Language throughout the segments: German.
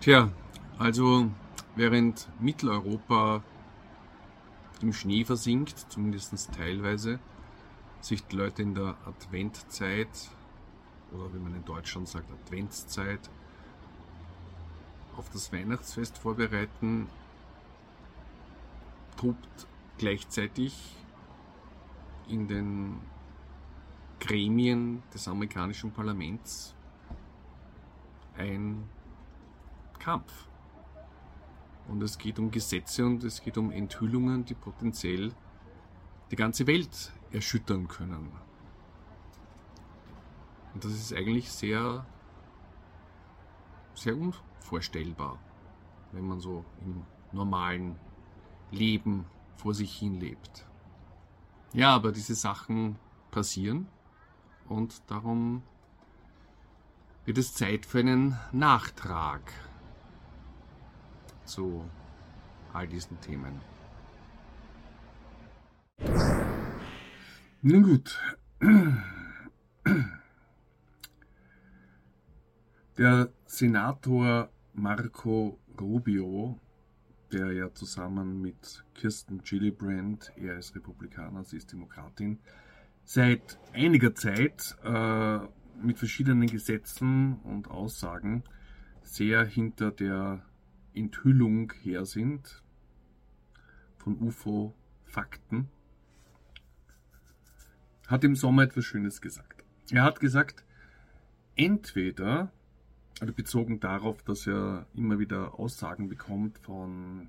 Tja, also während Mitteleuropa im Schnee versinkt, zumindest teilweise, sich die Leute in der Adventzeit oder wie man in Deutschland sagt, Adventszeit auf das Weihnachtsfest vorbereiten, tobt gleichzeitig in den Gremien des amerikanischen Parlaments ein Kampf. Und es geht um Gesetze und es geht um Enthüllungen, die potenziell die ganze Welt erschüttern können. Und das ist eigentlich sehr, sehr unvorstellbar, wenn man so im normalen Leben vor sich hin lebt. Ja, aber diese Sachen passieren und darum wird es Zeit für einen Nachtrag zu all diesen Themen. Nun gut. Der Senator Marco Rubio, der ja zusammen mit Kirsten Gillibrand, er ist Republikaner, sie ist Demokratin, seit einiger Zeit äh, mit verschiedenen Gesetzen und Aussagen sehr hinter der Enthüllung her sind von UFO-Fakten, hat im Sommer etwas Schönes gesagt. Er hat gesagt, entweder, also bezogen darauf, dass er immer wieder Aussagen bekommt von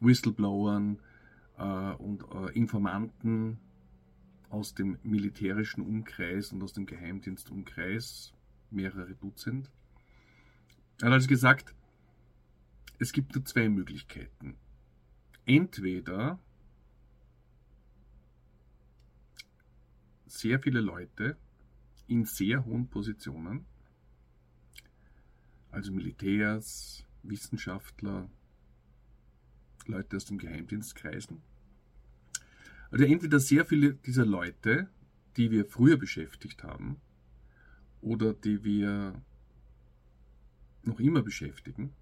Whistleblowern äh, und äh, Informanten aus dem militärischen Umkreis und aus dem Geheimdienstumkreis, mehrere Dutzend. Er hat also gesagt, es gibt nur zwei Möglichkeiten. Entweder sehr viele Leute in sehr hohen Positionen, also Militärs, Wissenschaftler, Leute aus dem Geheimdienstkreisen. Also entweder sehr viele dieser Leute, die wir früher beschäftigt haben oder die wir noch immer beschäftigen,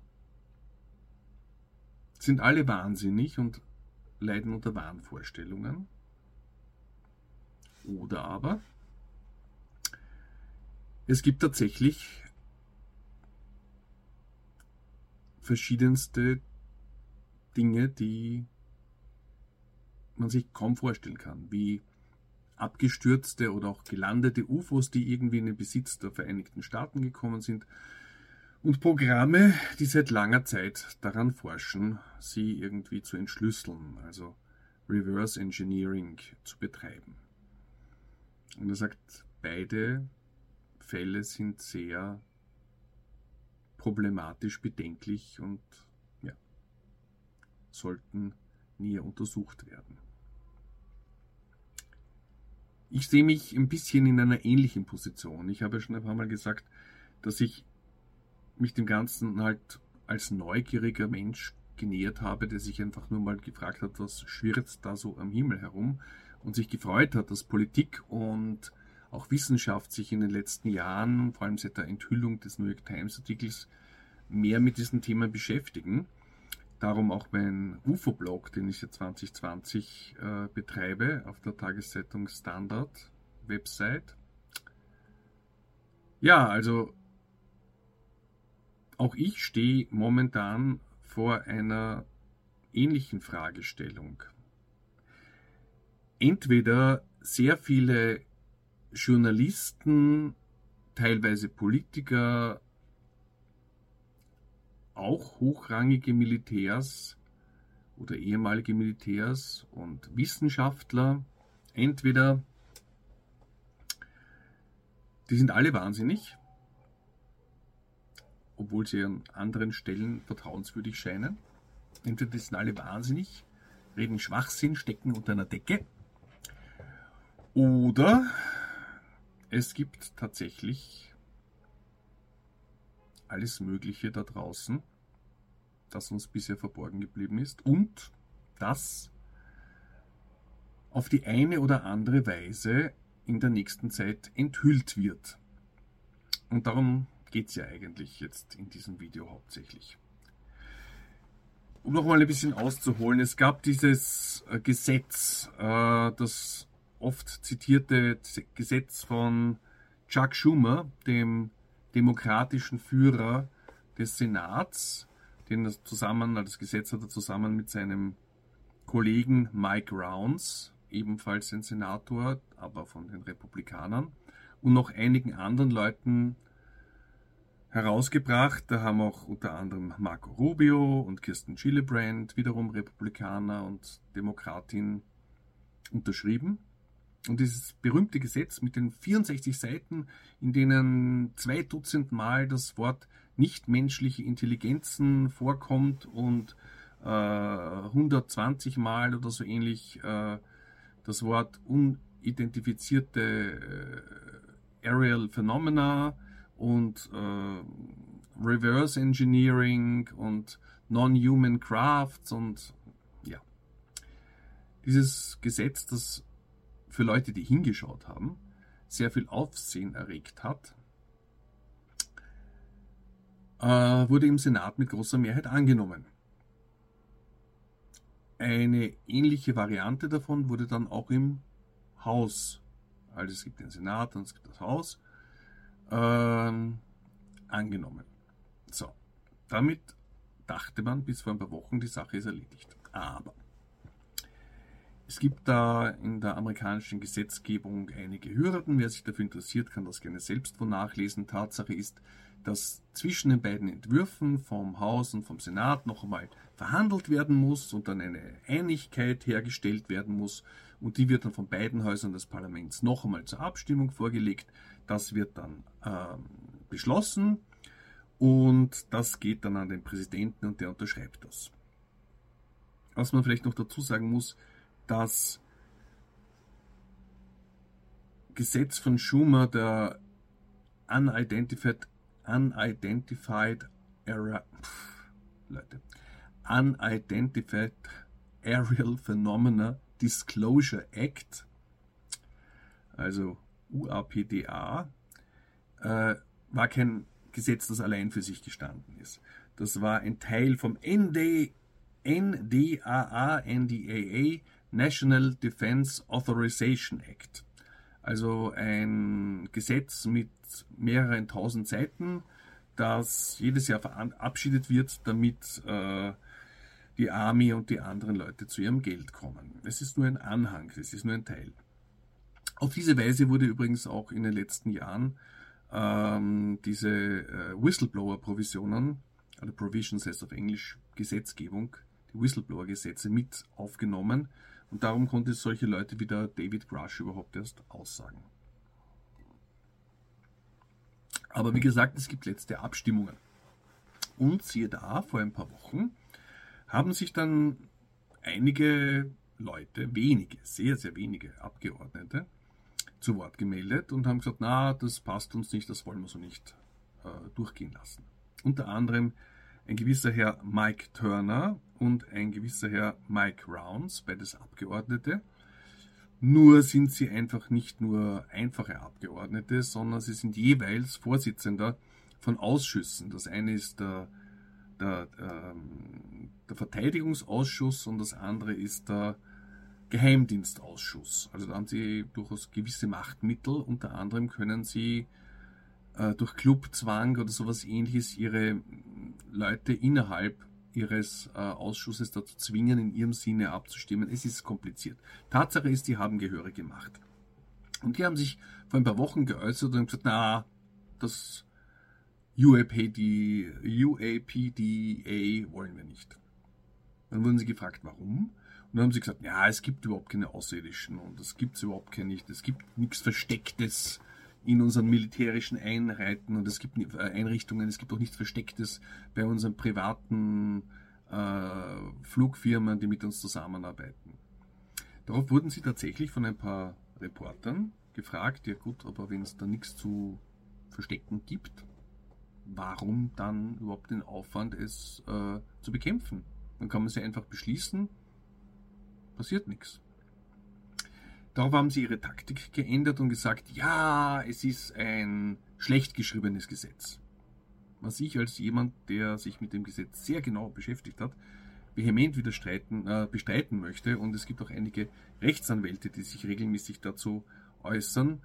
sind alle wahnsinnig und leiden unter Wahnvorstellungen. Oder aber es gibt tatsächlich verschiedenste Dinge, die man sich kaum vorstellen kann, wie abgestürzte oder auch gelandete UFOs, die irgendwie in den Besitz der Vereinigten Staaten gekommen sind und Programme, die seit langer Zeit daran forschen, sie irgendwie zu entschlüsseln, also Reverse Engineering zu betreiben. Und er sagt, beide Fälle sind sehr problematisch, bedenklich und ja, sollten näher untersucht werden. Ich sehe mich ein bisschen in einer ähnlichen Position. Ich habe schon ein paar Mal gesagt, dass ich mich dem Ganzen halt als neugieriger Mensch genähert habe, der sich einfach nur mal gefragt hat, was schwirrt da so am Himmel herum und sich gefreut hat, dass Politik und auch Wissenschaft sich in den letzten Jahren, vor allem seit der Enthüllung des New York Times Artikels, mehr mit diesen Themen beschäftigen. Darum auch mein UFO-Blog, den ich seit 2020 äh, betreibe, auf der Tageszeitung Standard Website. Ja, also auch ich stehe momentan vor einer ähnlichen Fragestellung. Entweder sehr viele Journalisten, teilweise Politiker, auch hochrangige Militärs oder ehemalige Militärs und Wissenschaftler, entweder die sind alle wahnsinnig obwohl sie an anderen Stellen vertrauenswürdig scheinen. Entweder sind alle wahnsinnig, reden Schwachsinn, stecken unter einer Decke. Oder es gibt tatsächlich alles Mögliche da draußen, das uns bisher verborgen geblieben ist und das auf die eine oder andere Weise in der nächsten Zeit enthüllt wird. Und darum geht es ja eigentlich jetzt in diesem Video hauptsächlich. Um nochmal ein bisschen auszuholen, es gab dieses äh, Gesetz, äh, das oft zitierte Gesetz von Chuck Schumer, dem demokratischen Führer des Senats, den er zusammen, das Gesetz hat er zusammen mit seinem Kollegen Mike Rounds, ebenfalls ein Senator, aber von den Republikanern, und noch einigen anderen Leuten herausgebracht. Da haben auch unter anderem Marco Rubio und Kirsten Gillibrand, wiederum Republikaner und Demokratin, unterschrieben. Und dieses berühmte Gesetz mit den 64 Seiten, in denen zwei Dutzend Mal das Wort nichtmenschliche Intelligenzen vorkommt und äh, 120 Mal oder so ähnlich äh, das Wort unidentifizierte äh, Aerial Phenomena und äh, Reverse Engineering und Non-Human Crafts und ja. Dieses Gesetz, das für Leute, die hingeschaut haben, sehr viel Aufsehen erregt hat, äh, wurde im Senat mit großer Mehrheit angenommen. Eine ähnliche Variante davon wurde dann auch im Haus, also es gibt den Senat und es gibt das Haus, ähm, angenommen. So, damit dachte man bis vor ein paar Wochen, die Sache ist erledigt. Aber es gibt da in der amerikanischen Gesetzgebung einige Hürden. Wer sich dafür interessiert, kann das gerne selbst wo nachlesen. Tatsache ist, dass zwischen den beiden Entwürfen vom Haus und vom Senat noch einmal verhandelt werden muss und dann eine Einigkeit hergestellt werden muss. Und die wird dann von beiden Häusern des Parlaments noch einmal zur Abstimmung vorgelegt. Das wird dann ähm, beschlossen und das geht dann an den Präsidenten und der unterschreibt das. Was man vielleicht noch dazu sagen muss, das Gesetz von Schumer, der Unidentified, Unidentified Era, Leute, Unidentified Aerial Phenomena Disclosure Act, also UAPDA, äh, war kein Gesetz, das allein für sich gestanden ist. Das war ein Teil vom ND, NDAA, NDAA, National Defense Authorization Act. Also ein Gesetz mit mehreren tausend Seiten, das jedes Jahr verabschiedet wird, damit äh, die Army und die anderen Leute zu ihrem Geld kommen. Es ist nur ein Anhang, es ist nur ein Teil. Auf diese Weise wurde übrigens auch in den letzten Jahren ähm, diese äh, Whistleblower-Provisionen, also Provisions heißt auf Englisch Gesetzgebung, die Whistleblower-Gesetze mit aufgenommen und darum konnte solche Leute wie der David Grush überhaupt erst aussagen. Aber wie gesagt, es gibt letzte Abstimmungen. Und siehe da, vor ein paar Wochen haben sich dann einige Leute, wenige, sehr, sehr wenige Abgeordnete, zu Wort gemeldet und haben gesagt, na, das passt uns nicht, das wollen wir so nicht äh, durchgehen lassen. Unter anderem ein gewisser Herr Mike Turner und ein gewisser Herr Mike Rounds, beides Abgeordnete. Nur sind sie einfach nicht nur einfache Abgeordnete, sondern sie sind jeweils Vorsitzender von Ausschüssen. Das eine ist der, der, ähm, der Verteidigungsausschuss und das andere ist der Geheimdienstausschuss. Also da haben sie durchaus gewisse Machtmittel. Unter anderem können sie äh, durch Clubzwang oder sowas ähnliches ihre Leute innerhalb ihres äh, Ausschusses dazu zwingen, in ihrem Sinne abzustimmen. Es ist kompliziert. Tatsache ist, die haben Gehöre gemacht. Und die haben sich vor ein paar Wochen geäußert und gesagt, na, das UAPD, UAPDA wollen wir nicht. Dann wurden sie gefragt, warum? Und dann haben sie gesagt, ja, es gibt überhaupt keine Außerirdischen und es gibt überhaupt keine, es gibt nichts Verstecktes in unseren militärischen Einheiten und es gibt äh, Einrichtungen, es gibt auch nichts Verstecktes bei unseren privaten äh, Flugfirmen, die mit uns zusammenarbeiten. Darauf wurden sie tatsächlich von ein paar Reportern gefragt, ja gut, aber wenn es da nichts zu verstecken gibt, warum dann überhaupt den Aufwand, es äh, zu bekämpfen? Dann kann man sie einfach beschließen, passiert nichts. Darauf haben sie ihre Taktik geändert und gesagt, ja, es ist ein schlecht geschriebenes Gesetz. was ich als jemand, der sich mit dem Gesetz sehr genau beschäftigt hat, vehement widerstreiten, äh, bestreiten möchte. Und es gibt auch einige Rechtsanwälte, die sich regelmäßig dazu äußern,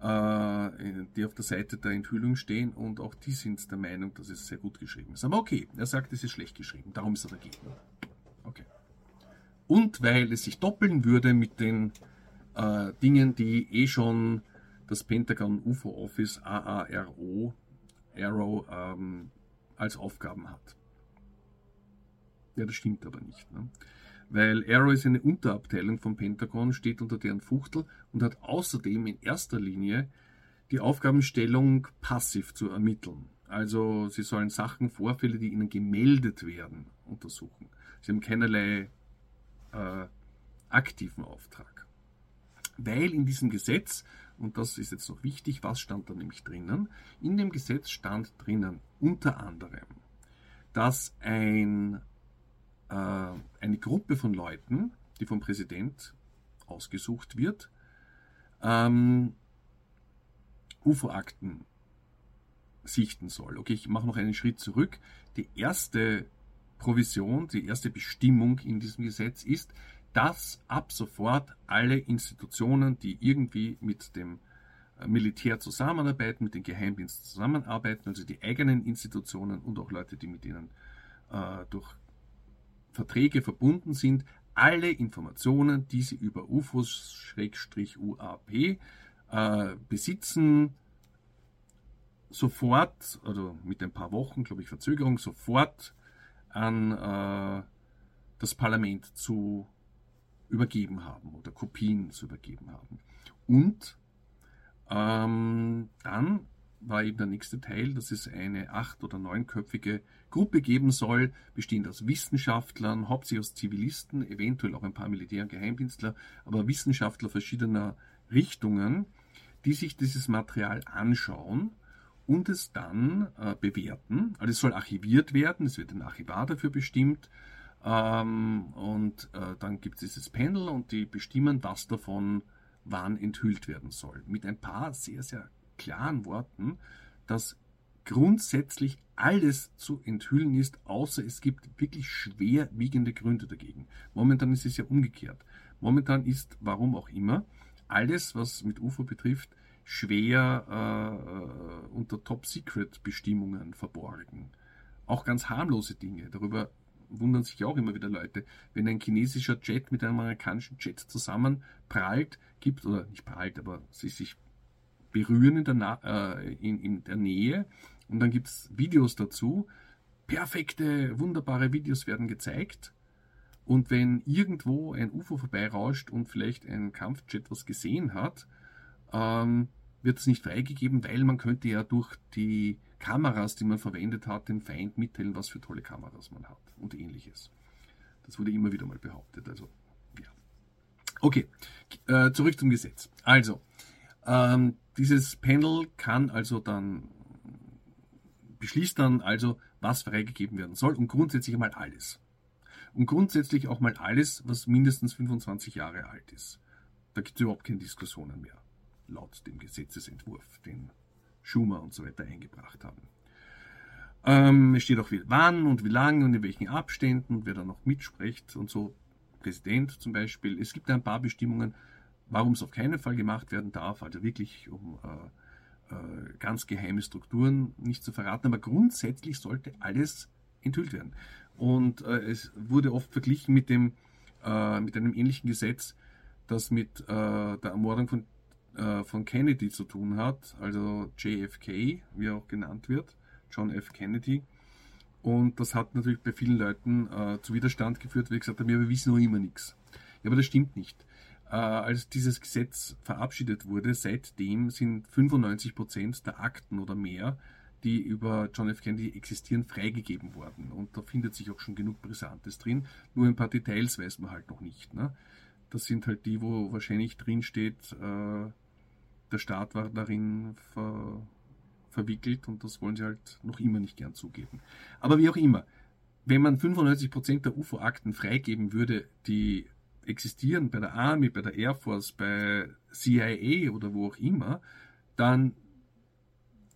äh, die auf der Seite der Enthüllung stehen. Und auch die sind der Meinung, dass es sehr gut geschrieben ist. Aber okay, er sagt, es ist schlecht geschrieben. Darum ist er dagegen. Okay. Und weil es sich doppeln würde mit den äh, Dingen, die eh schon das Pentagon UFO Office AARO Arrow ähm, als Aufgaben hat. Ja, das stimmt aber nicht. Ne? Weil Arrow ist eine Unterabteilung vom Pentagon, steht unter deren Fuchtel und hat außerdem in erster Linie die Aufgabenstellung passiv zu ermitteln. Also sie sollen Sachen, Vorfälle, die ihnen gemeldet werden, untersuchen. Sie haben keinerlei äh, aktiven Auftrag. Weil in diesem Gesetz, und das ist jetzt noch wichtig, was stand da nämlich drinnen? In dem Gesetz stand drinnen unter anderem, dass ein äh, eine Gruppe von Leuten, die vom Präsident ausgesucht wird, ähm, UFO-Akten sichten soll. Okay, ich mache noch einen Schritt zurück. Die erste Provision, die erste Bestimmung in diesem Gesetz ist, dass ab sofort alle Institutionen, die irgendwie mit dem Militär zusammenarbeiten, mit den Geheimdiensten zusammenarbeiten, also die eigenen Institutionen und auch Leute, die mit ihnen äh, durch Verträge verbunden sind, alle Informationen, die sie über UFOs-UAP äh, besitzen, sofort, oder mit ein paar Wochen, glaube ich, Verzögerung, sofort an äh, das Parlament zu übergeben haben oder Kopien zu übergeben haben. Und ähm, dann war eben der nächste Teil, dass es eine acht- oder neunköpfige Gruppe geben soll, bestehend aus Wissenschaftlern, hauptsächlich aus Zivilisten, eventuell auch ein paar Militär- und Geheimdienstler, aber Wissenschaftler verschiedener Richtungen, die sich dieses Material anschauen und es dann äh, bewerten. Also es soll archiviert werden, es wird ein Archivar dafür bestimmt ähm, und äh, dann gibt es dieses Panel und die bestimmen, was davon wann enthüllt werden soll. Mit ein paar sehr, sehr klaren Worten, dass grundsätzlich alles zu enthüllen ist, außer es gibt wirklich schwerwiegende Gründe dagegen. Momentan ist es ja umgekehrt. Momentan ist, warum auch immer, alles, was mit UFO betrifft, schwer äh, unter Top-Secret-Bestimmungen verborgen. Auch ganz harmlose Dinge. Darüber wundern sich auch immer wieder Leute. Wenn ein chinesischer Jet mit einem amerikanischen Jet zusammenprallt, gibt, oder nicht prallt, aber sie sich berühren in der, äh, in, in der Nähe und dann gibt es Videos dazu. Perfekte, wunderbare Videos werden gezeigt. Und wenn irgendwo ein UFO vorbeirauscht und vielleicht ein Kampfjet was gesehen hat, ähm, wird es nicht freigegeben, weil man könnte ja durch die Kameras, die man verwendet hat, dem Feind mitteilen, was für tolle Kameras man hat und ähnliches. Das wurde immer wieder mal behauptet. Also, ja. Okay, äh, zurück zum Gesetz. Also, ähm, dieses Panel kann also dann beschließt dann also, was freigegeben werden soll und grundsätzlich einmal alles. Und grundsätzlich auch mal alles, was mindestens 25 Jahre alt ist. Da gibt es überhaupt keine Diskussionen mehr, laut dem Gesetzesentwurf, den Schumer und so weiter eingebracht haben. Ähm, es steht auch, wie, wann und wie lange und in welchen Abständen und wer da noch mitspricht und so. Präsident zum Beispiel. Es gibt ein paar Bestimmungen, warum es auf keinen Fall gemacht werden darf, also wirklich um äh, äh, ganz geheime Strukturen nicht zu verraten, aber grundsätzlich sollte alles enthüllt werden. Und äh, es wurde oft verglichen mit dem äh, mit einem ähnlichen Gesetz, das mit äh, der Ermordung von, äh, von Kennedy zu tun hat, also JFK, wie er auch genannt wird, John F. Kennedy. Und das hat natürlich bei vielen Leuten zu Widerstand geführt, weil gesagt wir wissen noch immer nichts. Ja, aber das stimmt nicht äh, als dieses Gesetz verabschiedet wurde, seitdem sind 95 Prozent der Akten oder mehr, die über John F. Kennedy existieren, freigegeben worden. Und da findet sich auch schon genug Brisantes drin. Nur ein paar Details weiß man halt noch nicht. Ne? Das sind halt die, wo wahrscheinlich drin steht, äh, der Staat war darin ver verwickelt und das wollen sie halt noch immer nicht gern zugeben. Aber wie auch immer, wenn man 95% der UFO-Akten freigeben würde, die existieren bei der Army, bei der Air Force, bei CIA oder wo auch immer, dann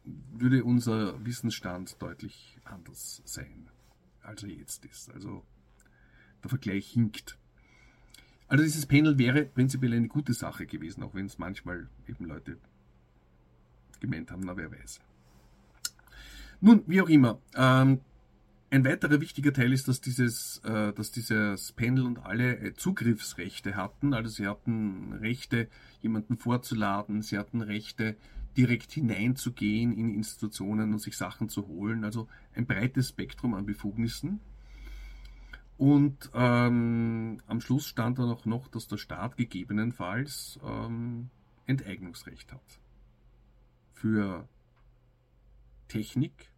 würde unser Wissensstand deutlich anders sein, als er jetzt ist. Also der Vergleich hinkt. Also dieses Panel wäre prinzipiell eine gute Sache gewesen, auch wenn es manchmal eben Leute gemeint haben, na wer weiß. Nun, wie auch immer. Ähm, ein weiterer wichtiger Teil ist, dass dieses, äh, dass dieses Panel und alle äh, Zugriffsrechte hatten. Also sie hatten Rechte, jemanden vorzuladen, sie hatten Rechte, direkt hineinzugehen in Institutionen und sich Sachen zu holen. Also ein breites Spektrum an Befugnissen. Und ähm, am Schluss stand dann auch noch, dass der Staat gegebenenfalls ähm, Enteignungsrecht hat. Für Technik,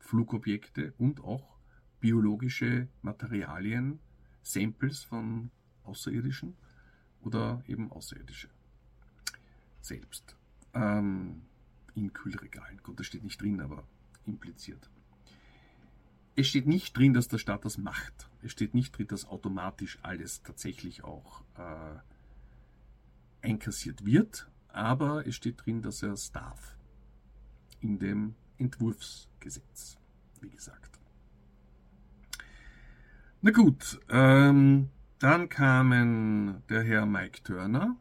Flugobjekte und auch biologische Materialien, Samples von Außerirdischen oder eben Außerirdische selbst. Ähm, in Kühlregalen. Gut, das steht nicht drin, aber impliziert. Es steht nicht drin, dass der Staat das macht. Es steht nicht drin, dass automatisch alles tatsächlich auch äh, einkassiert wird, aber es steht drin, dass er es darf. In dem Entwurfsgesetz, wie gesagt. Na gut, ähm, dann kamen der Herr Mike Turner,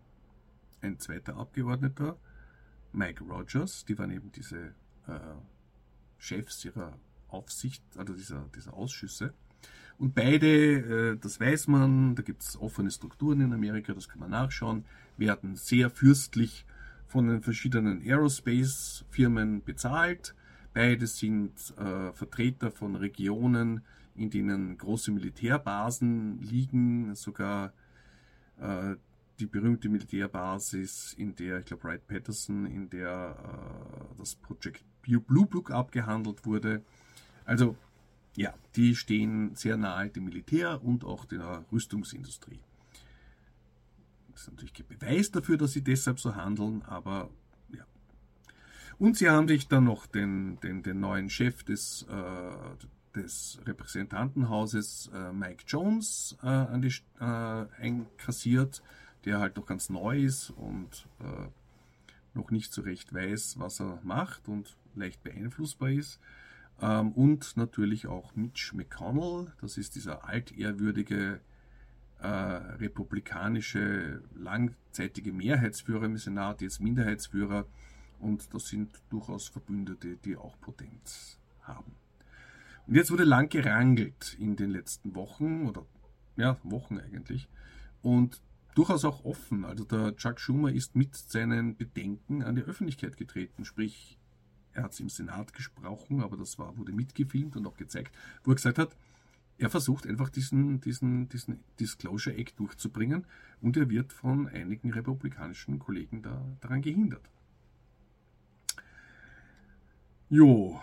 ein zweiter Abgeordneter, Mike Rogers, die waren eben diese äh, Chefs ihrer Aufsicht, also dieser, dieser Ausschüsse. Und beide, äh, das weiß man, da gibt es offene Strukturen in Amerika, das kann man nachschauen, werden sehr fürstlich von den verschiedenen Aerospace-Firmen bezahlt. Beide sind äh, Vertreter von Regionen, in denen große Militärbasen liegen, sogar äh, die berühmte Militärbasis, in der, ich glaube, Wright Patterson, in der äh, das Project Blue Book abgehandelt wurde. Also, ja, die stehen sehr nahe dem Militär und auch der Rüstungsindustrie. Das ist natürlich kein Beweis dafür, dass sie deshalb so handeln, aber ja. Und sie haben sich dann noch den, den, den neuen Chef des, äh, des Repräsentantenhauses, äh, Mike Jones, äh, an die, äh, einkassiert der halt noch ganz neu ist und äh, noch nicht so recht weiß, was er macht und leicht beeinflussbar ist. Ähm, und natürlich auch Mitch McConnell, das ist dieser altehrwürdige äh, republikanische langzeitige Mehrheitsführer im Senat, jetzt Minderheitsführer. Und das sind durchaus Verbündete, die auch Potenz haben. Und jetzt wurde lang gerangelt in den letzten Wochen oder ja, Wochen eigentlich. Und durchaus auch offen. Also der Chuck Schumer ist mit seinen Bedenken an die Öffentlichkeit getreten, sprich, er hat es im Senat gesprochen, aber das war, wurde mitgefilmt und auch gezeigt, wo er gesagt hat, er versucht einfach diesen, diesen, diesen Disclosure Act durchzubringen und er wird von einigen republikanischen Kollegen da, daran gehindert. Jo,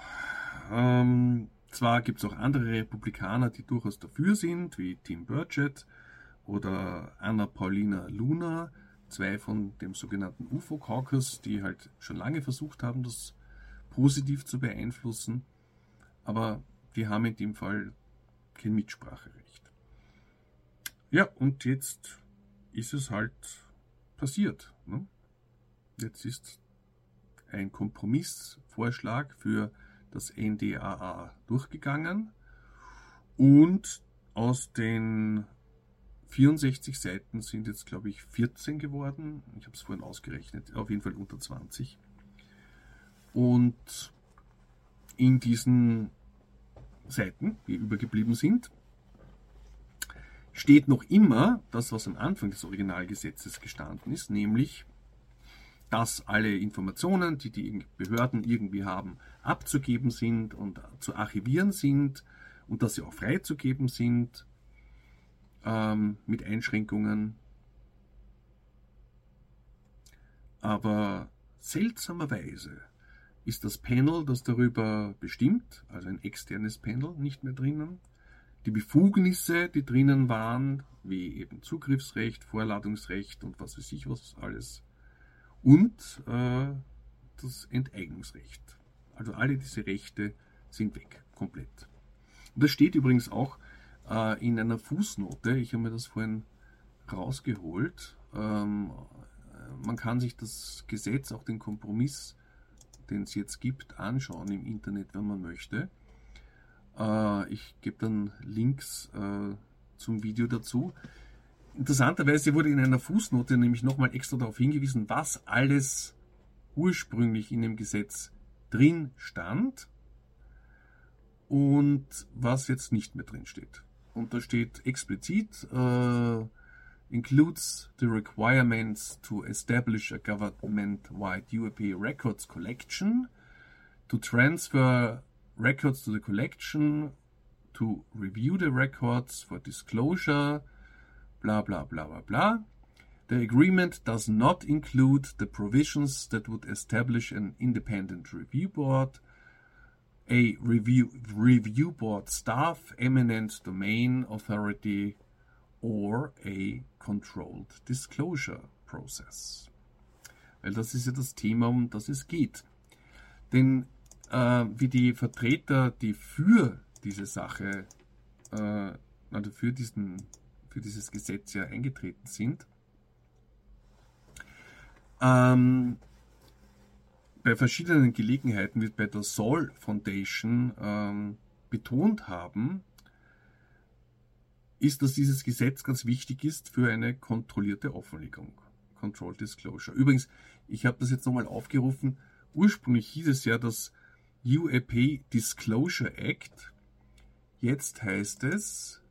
ähm, zwar gibt es auch andere Republikaner, die durchaus dafür sind, wie Tim Burchett, oder Anna Paulina Luna, zwei von dem sogenannten UFO-Caucus, die halt schon lange versucht haben, das positiv zu beeinflussen, aber die haben in dem Fall kein Mitspracherecht. Ja, und jetzt ist es halt passiert. Ne? Jetzt ist ein Kompromissvorschlag für das NDAA durchgegangen und aus den 64 Seiten sind jetzt, glaube ich, 14 geworden. Ich habe es vorhin ausgerechnet, auf jeden Fall unter 20. Und in diesen Seiten, die übergeblieben sind, steht noch immer das, was am Anfang des Originalgesetzes gestanden ist, nämlich, dass alle Informationen, die die Behörden irgendwie haben, abzugeben sind und zu archivieren sind und dass sie auch freizugeben sind ähm, mit Einschränkungen. Aber seltsamerweise ist das Panel, das darüber bestimmt, also ein externes Panel, nicht mehr drinnen. Die Befugnisse, die drinnen waren, wie eben Zugriffsrecht, Vorladungsrecht und was weiß ich was alles. Und äh, das Enteignungsrecht. Also alle diese Rechte sind weg, komplett. Und das steht übrigens auch äh, in einer Fußnote, ich habe mir das vorhin rausgeholt, ähm, man kann sich das Gesetz, auch den Kompromiss den es jetzt gibt, anschauen im Internet, wenn man möchte. Äh, ich gebe dann Links äh, zum Video dazu. Interessanterweise wurde in einer Fußnote nämlich nochmal extra darauf hingewiesen, was alles ursprünglich in dem Gesetz drin stand und was jetzt nicht mehr drin steht. Und da steht explizit, uh, includes the requirements to establish a government-wide UAP records collection, to transfer records to the collection, to review the records for disclosure, blah blah blah blah blah. The agreement does not include the provisions that would establish an independent review board, a review, review board staff, eminent domain authority, or a controlled disclosure process. Weil das ist ja das Thema, um das es geht. Denn äh, wie die Vertreter, die für diese Sache, äh, also für, diesen, für dieses Gesetz ja eingetreten sind, ähm, bei verschiedenen Gelegenheiten wird bei der Sol Foundation ähm, betont haben, ist, dass dieses Gesetz ganz wichtig ist für eine kontrollierte Offenlegung. Controlled Disclosure. Übrigens, ich habe das jetzt nochmal aufgerufen. Ursprünglich hieß es ja das UAP Disclosure Act. Jetzt heißt es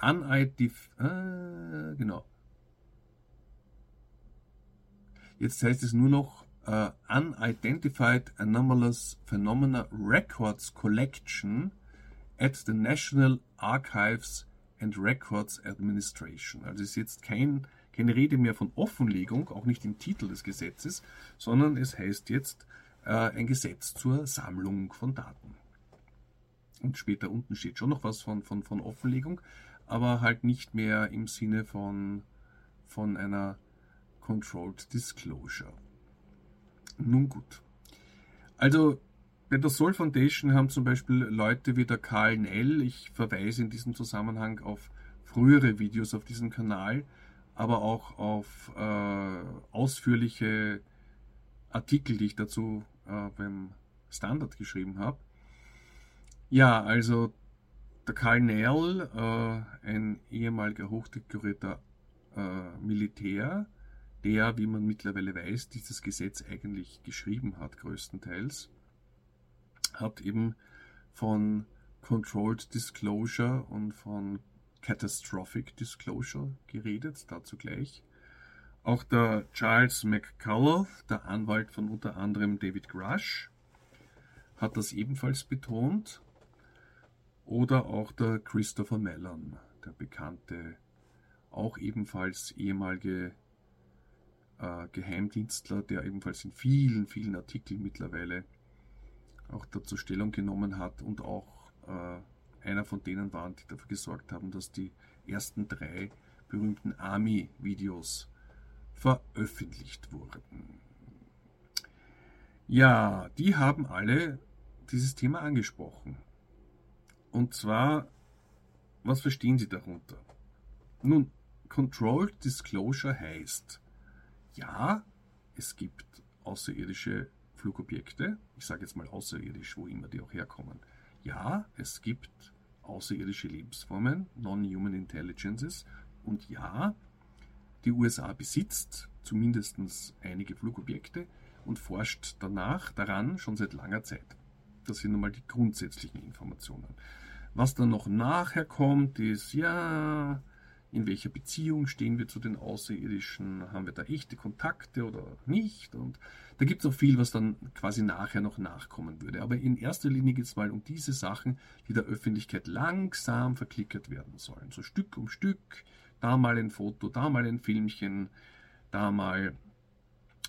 Unidif äh, genau. Jetzt heißt es nur noch uh, Unidentified Anomalous Phenomena Records Collection at the National Archives and Records Administration. Also ist jetzt kein, keine Rede mehr von Offenlegung, auch nicht im Titel des Gesetzes, sondern es heißt jetzt äh, ein Gesetz zur Sammlung von Daten. Und später unten steht schon noch was von, von, von Offenlegung, aber halt nicht mehr im Sinne von, von einer Controlled Disclosure. Nun gut. Also bei der Sol Foundation haben zum Beispiel Leute wie der Karl Nell, ich verweise in diesem Zusammenhang auf frühere Videos auf diesem Kanal, aber auch auf äh, ausführliche Artikel, die ich dazu äh, beim Standard geschrieben habe. Ja, also der Karl Nell, äh, ein ehemaliger hochdekorierter äh, Militär, der, wie man mittlerweile weiß, dieses Gesetz eigentlich geschrieben hat, größtenteils hat eben von Controlled Disclosure und von Catastrophic Disclosure geredet, dazu gleich. Auch der Charles McCullough, der Anwalt von unter anderem David Grush, hat das ebenfalls betont. Oder auch der Christopher Mellon, der bekannte, auch ebenfalls ehemalige äh, Geheimdienstler, der ebenfalls in vielen, vielen Artikeln mittlerweile auch dazu Stellung genommen hat und auch äh, einer von denen waren, die dafür gesorgt haben, dass die ersten drei berühmten Army-Videos veröffentlicht wurden. Ja, die haben alle dieses Thema angesprochen. Und zwar, was verstehen Sie darunter? Nun, Controlled Disclosure heißt, ja, es gibt außerirdische Flugobjekte, ich sage jetzt mal außerirdisch, wo immer die auch herkommen. Ja, es gibt außerirdische Lebensformen, Non-Human Intelligences, und ja, die USA besitzt zumindest einige Flugobjekte und forscht danach daran schon seit langer Zeit. Das sind nochmal die grundsätzlichen Informationen. Was dann noch nachher kommt, ist, ja, in welcher Beziehung stehen wir zu den Außerirdischen, haben wir da echte Kontakte oder nicht. Und da gibt es noch viel, was dann quasi nachher noch nachkommen würde. Aber in erster Linie geht es mal um diese Sachen, die der Öffentlichkeit langsam verklickert werden sollen. So Stück um Stück, da mal ein Foto, da mal ein Filmchen, da mal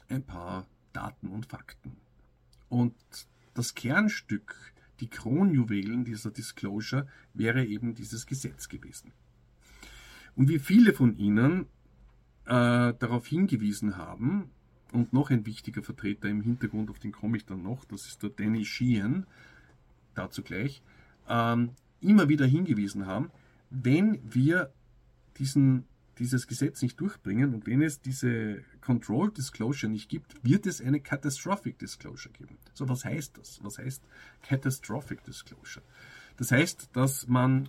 ein paar Daten und Fakten. Und das Kernstück, die Kronjuwelen dieser Disclosure wäre eben dieses Gesetz gewesen. Und wie viele von Ihnen äh, darauf hingewiesen haben, und noch ein wichtiger Vertreter im Hintergrund, auf den komme ich dann noch, das ist der Danny Sheehan, dazu gleich, ähm, immer wieder hingewiesen haben, wenn wir diesen dieses Gesetz nicht durchbringen und wenn es diese Control Disclosure nicht gibt, wird es eine Catastrophic Disclosure geben. So, was heißt das? Was heißt Catastrophic Disclosure? Das heißt, dass man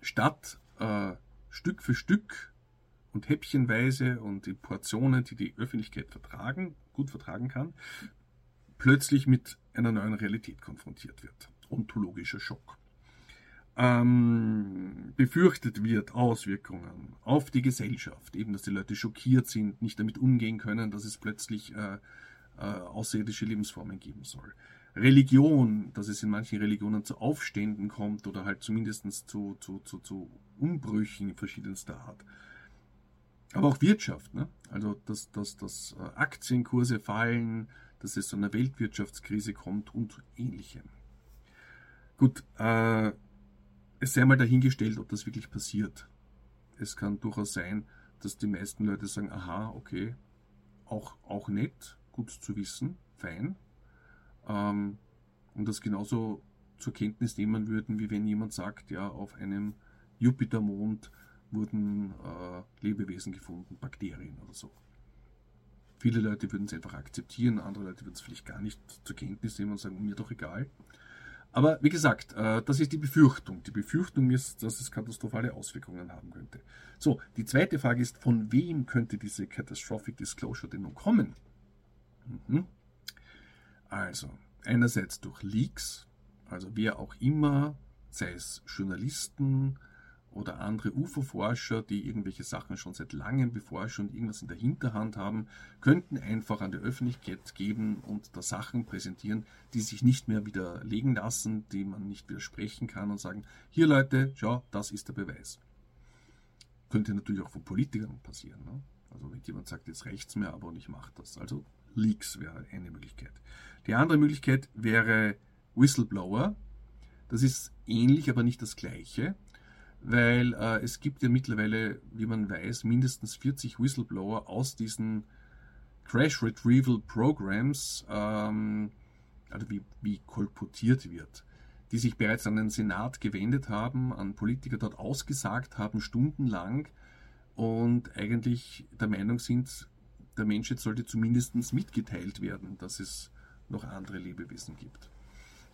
statt äh, Stück für Stück und häppchenweise und in Portionen, die die Öffentlichkeit vertragen, gut vertragen kann, plötzlich mit einer neuen Realität konfrontiert wird. Ontologischer Schock ähm, befürchtet wird, Auswirkungen auf die Gesellschaft, eben dass die Leute schockiert sind, nicht damit umgehen können, dass es plötzlich äh, äh, außerirdische Lebensformen geben soll. Religion, dass es in manchen Religionen zu Aufständen kommt oder halt zumindest zu, zu, zu, zu Umbrüchen verschiedenster Art. Aber auch Wirtschaft, ne? also dass, dass, dass äh, Aktienkurse fallen, dass es zu einer Weltwirtschaftskrise kommt und ähnlichem. Gut, äh, es sei mal dahingestellt, ob das wirklich passiert. Es kann durchaus sein, dass die meisten Leute sagen, aha, okay, auch, auch nett, gut zu wissen, fein. Ähm, und das genauso zur Kenntnis nehmen würden, wie wenn jemand sagt, ja, auf einem Jupitermond wurden äh, Lebewesen gefunden, Bakterien oder so. Viele Leute würden es einfach akzeptieren, andere Leute würden es vielleicht gar nicht zur Kenntnis nehmen und sagen, mir doch egal. Aber wie gesagt, äh, das ist die Befürchtung. Die Befürchtung ist, dass es katastrophale Auswirkungen haben könnte. So, die zweite Frage ist, von wem könnte diese Catastrophic Disclosure denn nun kommen? Mhm. Also, einerseits durch Leaks, also wer auch immer, sei es Journalisten, oder andere UFO-Forscher, die irgendwelche Sachen schon seit langem beforschen und irgendwas in der Hinterhand haben, könnten einfach an die Öffentlichkeit geben und da Sachen präsentieren, die sich nicht mehr widerlegen lassen, die man nicht widersprechen kann und sagen, hier Leute, schau, das ist der Beweis. Könnte natürlich auch von Politikern passieren. Ne? Also wenn jemand sagt, jetzt reicht's mir, aber und ich mache das. Also Leaks wäre eine Möglichkeit. Die andere Möglichkeit wäre Whistleblower. Das ist ähnlich, aber nicht das gleiche weil äh, es gibt ja mittlerweile, wie man weiß, mindestens 40 Whistleblower aus diesen Crash Retrieval Programs, ähm, also wie, wie kolportiert wird, die sich bereits an den Senat gewendet haben, an Politiker dort ausgesagt haben, stundenlang und eigentlich der Meinung sind, der Menschheit sollte zumindest mitgeteilt werden, dass es noch andere Lebewesen gibt.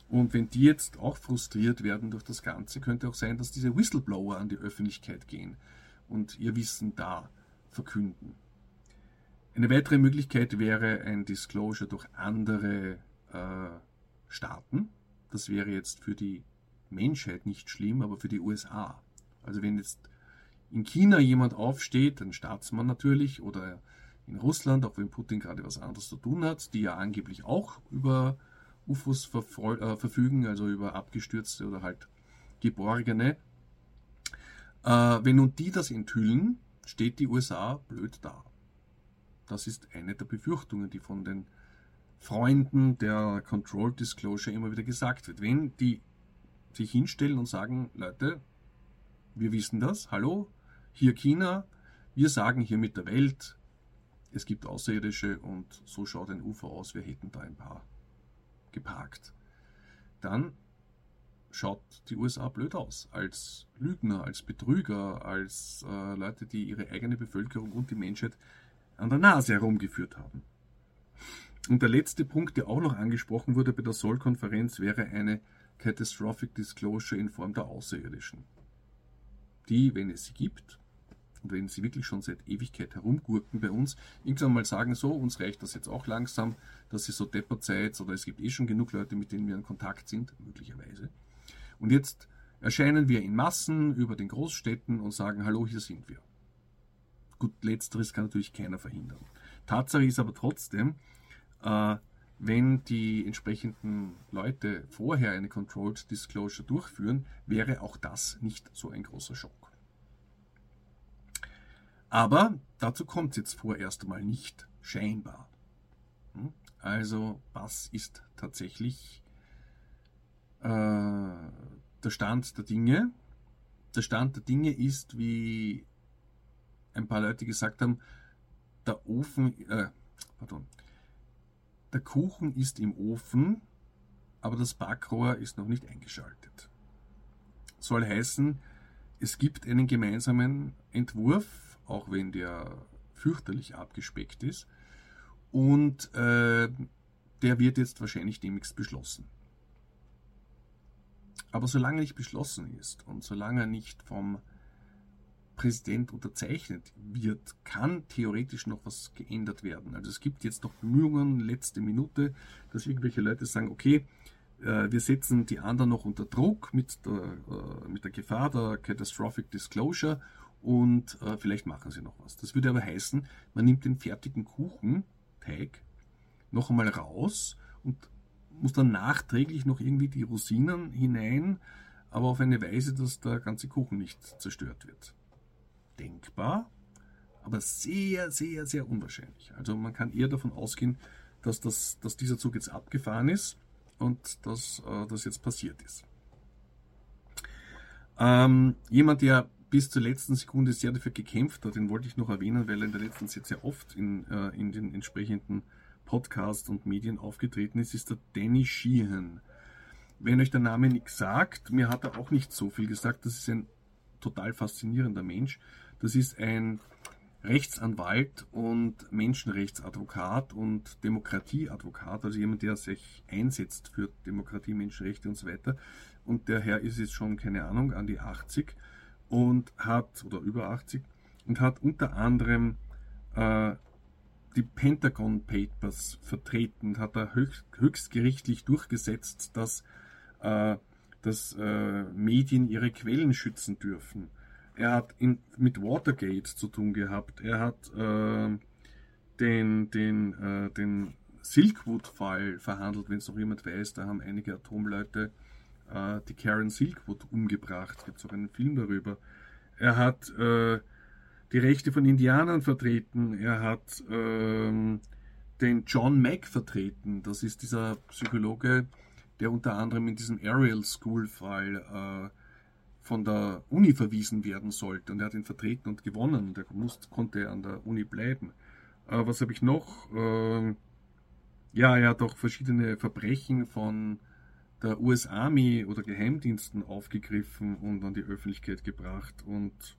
Und wenn die jetzt auch frustriert werden durch das Ganze, könnte auch sein, dass diese Whistleblower an die Öffentlichkeit gehen und ihr Wissen da verkünden. Eine weitere Möglichkeit wäre ein Disclosure durch andere äh, Staaten. Das wäre jetzt für die Menschheit nicht schlimm, aber für die USA. Also wenn jetzt in China jemand aufsteht, ein Staatsmann natürlich, oder in Russland, auch wenn Putin gerade was anderes zu tun hat, die ja angeblich auch über UFOs äh, verfügen, also über abgestürzte oder halt geborgene. Äh, wenn nun die das enthüllen, steht die USA blöd da. Das ist eine der Befürchtungen, die von den Freunden der Control Disclosure immer wieder gesagt wird. Wenn die sich hinstellen und sagen, Leute, wir wissen das, hallo, hier China, wir sagen hier mit der Welt, es gibt Außerirdische und so schaut ein UFO aus, wir hätten da ein paar geparkt. Dann schaut die USA blöd aus. Als Lügner, als Betrüger, als äh, Leute, die ihre eigene Bevölkerung und die Menschheit an der Nase herumgeführt haben. Und der letzte Punkt, der auch noch angesprochen wurde bei der Soll-Konferenz, wäre eine Catastrophic Disclosure in Form der Außerirdischen. Die, wenn es sie gibt, und wenn sie wirklich schon seit Ewigkeit herumgurken bei uns, irgendwann mal sagen, so, uns reicht das jetzt auch langsam, dass sie so deppert seid oder es gibt eh schon genug Leute, mit denen wir in Kontakt sind, möglicherweise. Und jetzt erscheinen wir in Massen über den Großstädten und sagen, hallo, hier sind wir. Gut, letzteres kann natürlich keiner verhindern. Tatsache ist aber trotzdem, äh, wenn die entsprechenden Leute vorher eine Controlled Disclosure durchführen, wäre auch das nicht so ein großer Schock. Aber dazu kommt es jetzt vorerst einmal nicht, scheinbar. Hm? Also was ist tatsächlich äh, der Stand der Dinge? Der Stand der Dinge ist, wie ein paar Leute gesagt haben, der Ofen, äh, pardon, der Kuchen ist im Ofen, aber das Backrohr ist noch nicht eingeschaltet. Soll heißen, es gibt einen gemeinsamen Entwurf, auch wenn der fürchterlich abgespeckt ist. Und äh, der wird jetzt wahrscheinlich demnächst beschlossen. Aber solange nicht beschlossen ist und solange er nicht vom Präsident unterzeichnet wird, kann theoretisch noch was geändert werden. Also es gibt jetzt noch Bemühungen, letzte Minute, dass irgendwelche Leute sagen, okay, äh, wir setzen die anderen noch unter Druck mit der, äh, mit der Gefahr der Catastrophic Disclosure und äh, vielleicht machen sie noch was. Das würde aber heißen, man nimmt den fertigen Kuchenteig noch einmal raus und muss dann nachträglich noch irgendwie die Rosinen hinein, aber auf eine Weise, dass der ganze Kuchen nicht zerstört wird. Denkbar, aber sehr, sehr, sehr unwahrscheinlich. Also man kann eher davon ausgehen, dass, das, dass dieser Zug jetzt abgefahren ist und dass äh, das jetzt passiert ist. Ähm, jemand, der bis zur letzten Sekunde sehr dafür gekämpft hat, den wollte ich noch erwähnen, weil er in der letzten Zeit sehr oft in, äh, in den entsprechenden Podcasts und Medien aufgetreten ist, ist der Danny Sheehan. Wenn euch der Name nichts sagt, mir hat er auch nicht so viel gesagt, das ist ein total faszinierender Mensch. Das ist ein Rechtsanwalt und Menschenrechtsadvokat und Demokratieadvokat, also jemand, der sich einsetzt für Demokratie, Menschenrechte und so weiter. Und der Herr ist jetzt schon, keine Ahnung, an die 80 und hat, oder über 80, und hat unter anderem äh, die Pentagon Papers vertreten, hat er höchst, höchstgerichtlich durchgesetzt, dass, äh, dass äh, Medien ihre Quellen schützen dürfen. Er hat in, mit Watergate zu tun gehabt. Er hat äh, den, den, äh, den Silkwood-Fall verhandelt, wenn es noch jemand weiß. Da haben einige Atomleute äh, die Karen Silkwood umgebracht. Es gibt auch einen Film darüber. Er hat äh, die Rechte von Indianern vertreten. Er hat ähm, den John Mack vertreten. Das ist dieser Psychologe, der unter anderem in diesem Ariel School Fall äh, von der Uni verwiesen werden sollte. Und er hat ihn vertreten und gewonnen. Und er muss, konnte an der Uni bleiben. Äh, was habe ich noch? Ähm, ja, er hat auch verschiedene Verbrechen von der US Army oder Geheimdiensten aufgegriffen und an die Öffentlichkeit gebracht. Und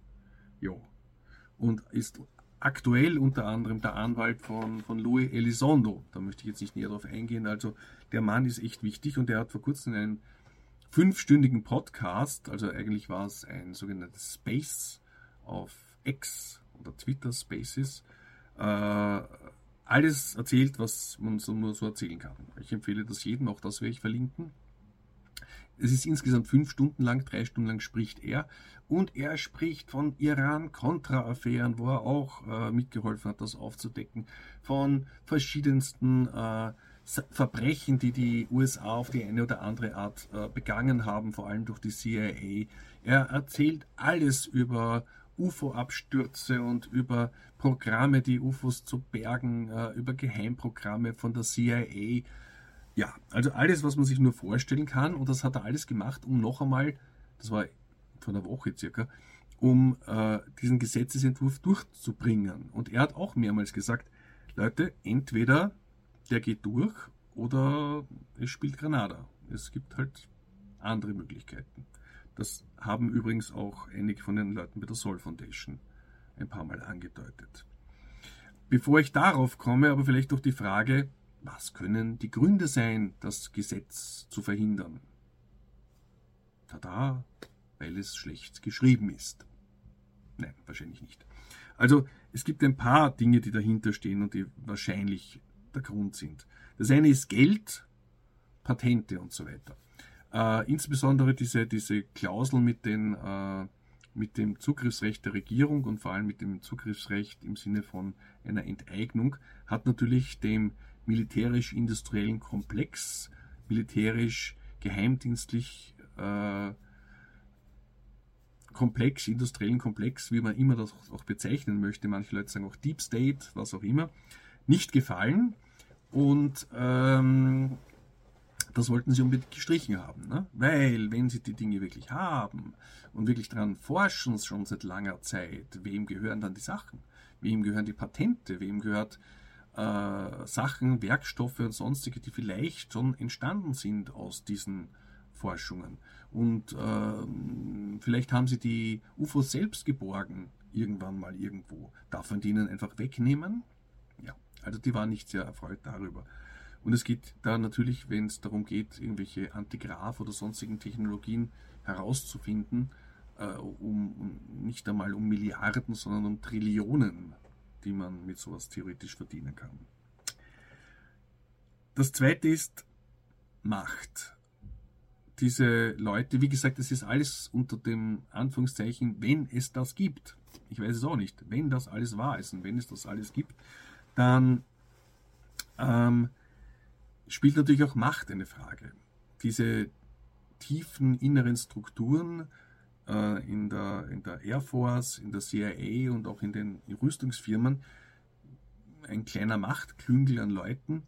ja, und ist aktuell unter anderem der Anwalt von, von Louis Elizondo. Da möchte ich jetzt nicht näher drauf eingehen. Also der Mann ist echt wichtig und er hat vor kurzem einen fünfstündigen Podcast, also eigentlich war es ein sogenanntes Space auf X oder Twitter Spaces, äh, alles erzählt, was man so nur so erzählen kann. Ich empfehle das jedem, auch das werde ich verlinken. Es ist insgesamt fünf Stunden lang, drei Stunden lang spricht er. Und er spricht von Iran-Contra-Affären, wo er auch äh, mitgeholfen hat, das aufzudecken. Von verschiedensten äh, Verbrechen, die die USA auf die eine oder andere Art äh, begangen haben, vor allem durch die CIA. Er erzählt alles über UFO-Abstürze und über Programme, die UFOs zu bergen, äh, über Geheimprogramme von der CIA ja, also alles, was man sich nur vorstellen kann, und das hat er alles gemacht, um noch einmal, das war vor einer Woche circa, um äh, diesen Gesetzesentwurf durchzubringen. Und er hat auch mehrmals gesagt, Leute, entweder der geht durch oder es spielt Granada. Es gibt halt andere Möglichkeiten. Das haben übrigens auch einige von den Leuten bei der Sol Foundation ein paar Mal angedeutet. Bevor ich darauf komme, aber vielleicht durch die Frage, was können die Gründe sein, das Gesetz zu verhindern? Tada, weil es schlecht geschrieben ist. Nein, wahrscheinlich nicht. Also es gibt ein paar Dinge, die dahinter stehen und die wahrscheinlich der Grund sind. Das eine ist Geld, Patente und so weiter. Äh, insbesondere diese, diese Klausel mit, den, äh, mit dem Zugriffsrecht der Regierung und vor allem mit dem Zugriffsrecht im Sinne von einer Enteignung hat natürlich dem militärisch-industriellen Komplex, militärisch-geheimdienstlich äh, Komplex, industriellen Komplex, wie man immer das auch bezeichnen möchte. Manche Leute sagen auch Deep State, was auch immer, nicht gefallen. Und ähm, das wollten sie unbedingt gestrichen haben. Ne? Weil, wenn sie die Dinge wirklich haben und wirklich daran forschen, schon seit langer Zeit, wem gehören dann die Sachen? Wem gehören die Patente? Wem gehört äh, Sachen, Werkstoffe und sonstige, die vielleicht schon entstanden sind aus diesen Forschungen. Und äh, vielleicht haben sie die UFOs selbst geborgen, irgendwann mal irgendwo. Darf man die ihnen einfach wegnehmen? Ja, also die waren nicht sehr erfreut darüber. Und es geht da natürlich, wenn es darum geht, irgendwelche Antigraph oder sonstigen Technologien herauszufinden, äh, um, um, nicht einmal um Milliarden, sondern um Trillionen, die man mit sowas theoretisch verdienen kann. Das zweite ist Macht. Diese Leute, wie gesagt, es ist alles unter dem Anführungszeichen, wenn es das gibt. Ich weiß es auch nicht. Wenn das alles wahr ist und wenn es das alles gibt, dann ähm, spielt natürlich auch Macht eine Frage. Diese tiefen inneren Strukturen äh, in, der, in der Air Force, in der CIA und auch in den Rüstungsfirmen, ein kleiner Machtklüngel an Leuten,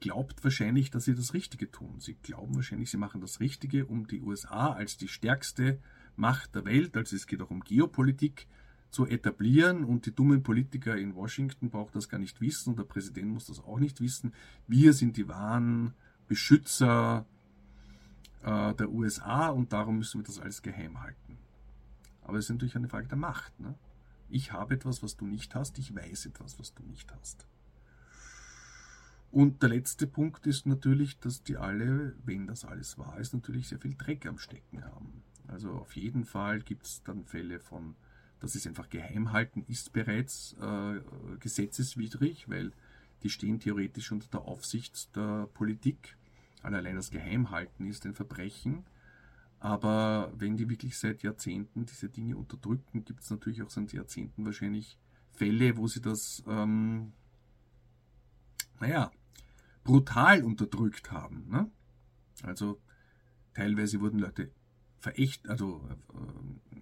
glaubt wahrscheinlich, dass sie das Richtige tun. Sie glauben wahrscheinlich, sie machen das Richtige, um die USA als die stärkste Macht der Welt, also es geht auch um Geopolitik, zu etablieren und die dummen Politiker in Washington brauchen das gar nicht wissen und der Präsident muss das auch nicht wissen. Wir sind die wahren Beschützer äh, der USA und darum müssen wir das alles geheim halten. Aber es ist natürlich eine Frage der Macht. Ne? Ich habe etwas, was du nicht hast, ich weiß etwas, was du nicht hast. Und der letzte Punkt ist natürlich, dass die alle, wenn das alles wahr ist, natürlich sehr viel Dreck am Stecken haben. Also auf jeden Fall gibt es dann Fälle von dass es einfach geheim halten, ist bereits äh, gesetzeswidrig, weil die stehen theoretisch unter der Aufsicht der Politik. Allein das Geheimhalten ist ein Verbrechen. Aber wenn die wirklich seit Jahrzehnten diese Dinge unterdrücken, gibt es natürlich auch seit Jahrzehnten wahrscheinlich Fälle, wo sie das, ähm, naja, brutal unterdrückt haben. Ne? Also teilweise wurden Leute verächt, also äh,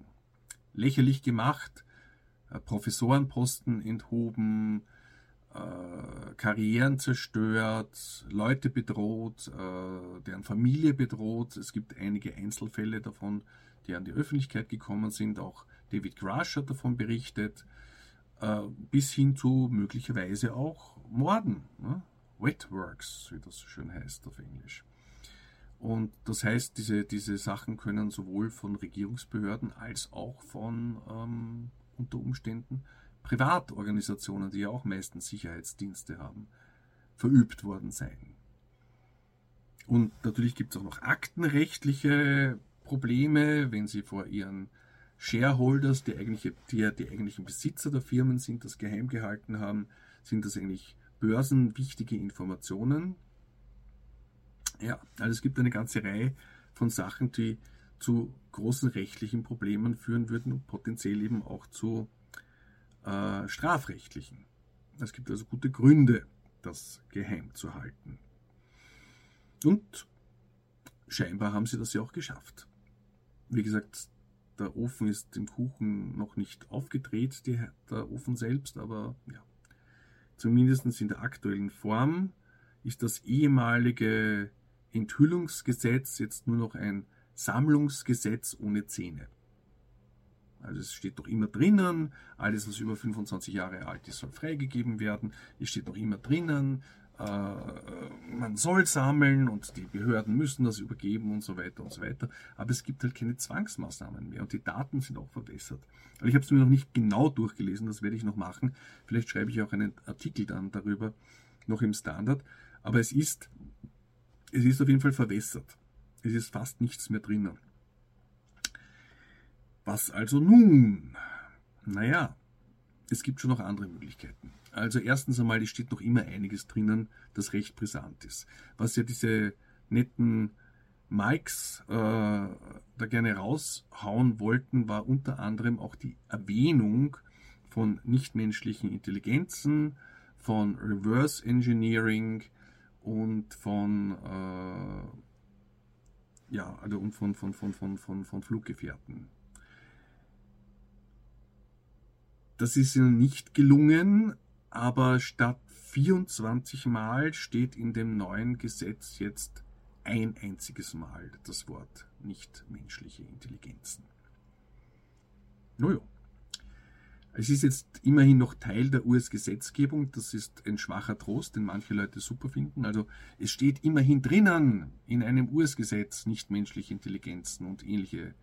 lächerlich gemacht, äh, Professorenposten enthoben, äh, Karrieren zerstört, Leute bedroht, äh, deren Familie bedroht. Es gibt einige Einzelfälle davon, die an die Öffentlichkeit gekommen sind. Auch David Grush hat davon berichtet, bis hin zu möglicherweise auch Morden. Ne? Wetworks, wie das so schön heißt auf Englisch. Und das heißt, diese, diese Sachen können sowohl von Regierungsbehörden als auch von ähm, unter Umständen Privatorganisationen, die ja auch meistens Sicherheitsdienste haben, verübt worden sein. Und natürlich gibt es auch noch aktenrechtliche Probleme, wenn sie vor ihren Shareholders, die, eigentliche, die die eigentlichen Besitzer der Firmen sind, das geheim gehalten haben, sind das eigentlich börsenwichtige Informationen, ja, also es gibt eine ganze Reihe von Sachen, die zu großen rechtlichen Problemen führen würden und potenziell eben auch zu äh, strafrechtlichen. Es gibt also gute Gründe, das geheim zu halten. Und scheinbar haben sie das ja auch geschafft. Wie gesagt, der Ofen ist im Kuchen noch nicht aufgedreht, die, der Ofen selbst, aber ja, zumindest in der aktuellen Form ist das ehemalige Enthüllungsgesetz jetzt nur noch ein Sammlungsgesetz ohne Zähne. Also es steht doch immer drinnen, alles was über 25 Jahre alt ist, soll freigegeben werden. Es steht noch immer drinnen, äh, man soll sammeln und die Behörden müssen das übergeben und so weiter und so weiter. Aber es gibt halt keine Zwangsmaßnahmen mehr und die Daten sind auch verbessert. Also ich habe es mir noch nicht genau durchgelesen, das werde ich noch machen. Vielleicht schreibe ich auch einen Artikel dann darüber noch im Standard. Aber es ist es ist auf jeden Fall verwässert. Es ist fast nichts mehr drinnen. Was also nun? Naja, es gibt schon noch andere Möglichkeiten. Also erstens einmal, es steht noch immer einiges drinnen, das recht brisant ist. Was ja diese netten Mikes äh, da gerne raushauen wollten, war unter anderem auch die Erwähnung von nichtmenschlichen Intelligenzen, von Reverse Engineering, und von äh, ja, also und von, von, von, von, von, von Fluggefährten. Das ist ihnen nicht gelungen, aber statt 24 Mal steht in dem neuen Gesetz jetzt ein einziges Mal das Wort nicht menschliche Intelligenzen. Naja. Es ist jetzt immerhin noch Teil der US-Gesetzgebung. Das ist ein schwacher Trost, den manche Leute super finden. Also es steht immerhin drinnen in einem US-Gesetz nicht menschliche Intelligenzen und ähnliche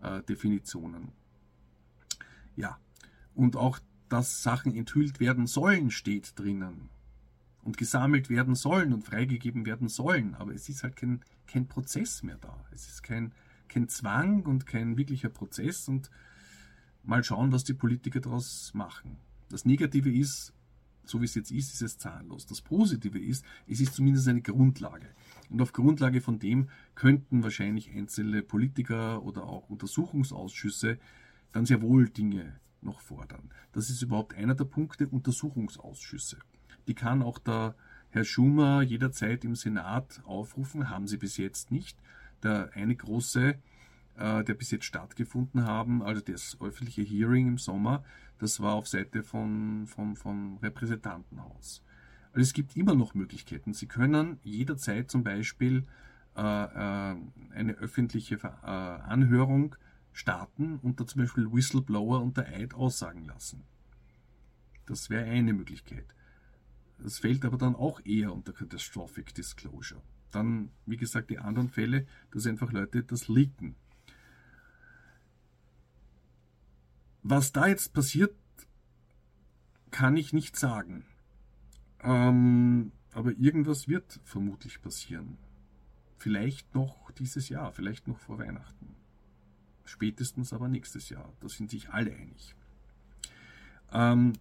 äh, Definitionen. Ja, und auch, dass Sachen enthüllt werden sollen, steht drinnen. Und gesammelt werden sollen und freigegeben werden sollen. Aber es ist halt kein, kein Prozess mehr da. Es ist kein, kein Zwang und kein wirklicher Prozess. Und mal schauen, was die Politiker daraus machen. Das Negative ist, so wie es jetzt ist, ist es zahnlos. Das Positive ist, es ist zumindest eine Grundlage. Und auf Grundlage von dem könnten wahrscheinlich einzelne Politiker oder auch Untersuchungsausschüsse dann sehr wohl Dinge noch fordern. Das ist überhaupt einer der Punkte, Untersuchungsausschüsse. Die kann auch der Herr Schumer jederzeit im Senat aufrufen, haben sie bis jetzt nicht. Der eine große äh, der bis jetzt stattgefunden haben, also das öffentliche Hearing im Sommer, das war auf Seite von, vom, vom Repräsentantenhaus. Also es gibt immer noch Möglichkeiten. Sie können jederzeit zum Beispiel äh, äh, eine öffentliche äh, Anhörung starten und da zum Beispiel Whistleblower unter Eid aussagen lassen. Das wäre eine Möglichkeit. Das fällt aber dann auch eher unter Catastrophic Disclosure. Dann, wie gesagt, die anderen Fälle, dass einfach Leute das leaken. Was da jetzt passiert, kann ich nicht sagen. Ähm, aber irgendwas wird vermutlich passieren. Vielleicht noch dieses Jahr, vielleicht noch vor Weihnachten. Spätestens aber nächstes Jahr. Da sind sich alle einig. Ähm,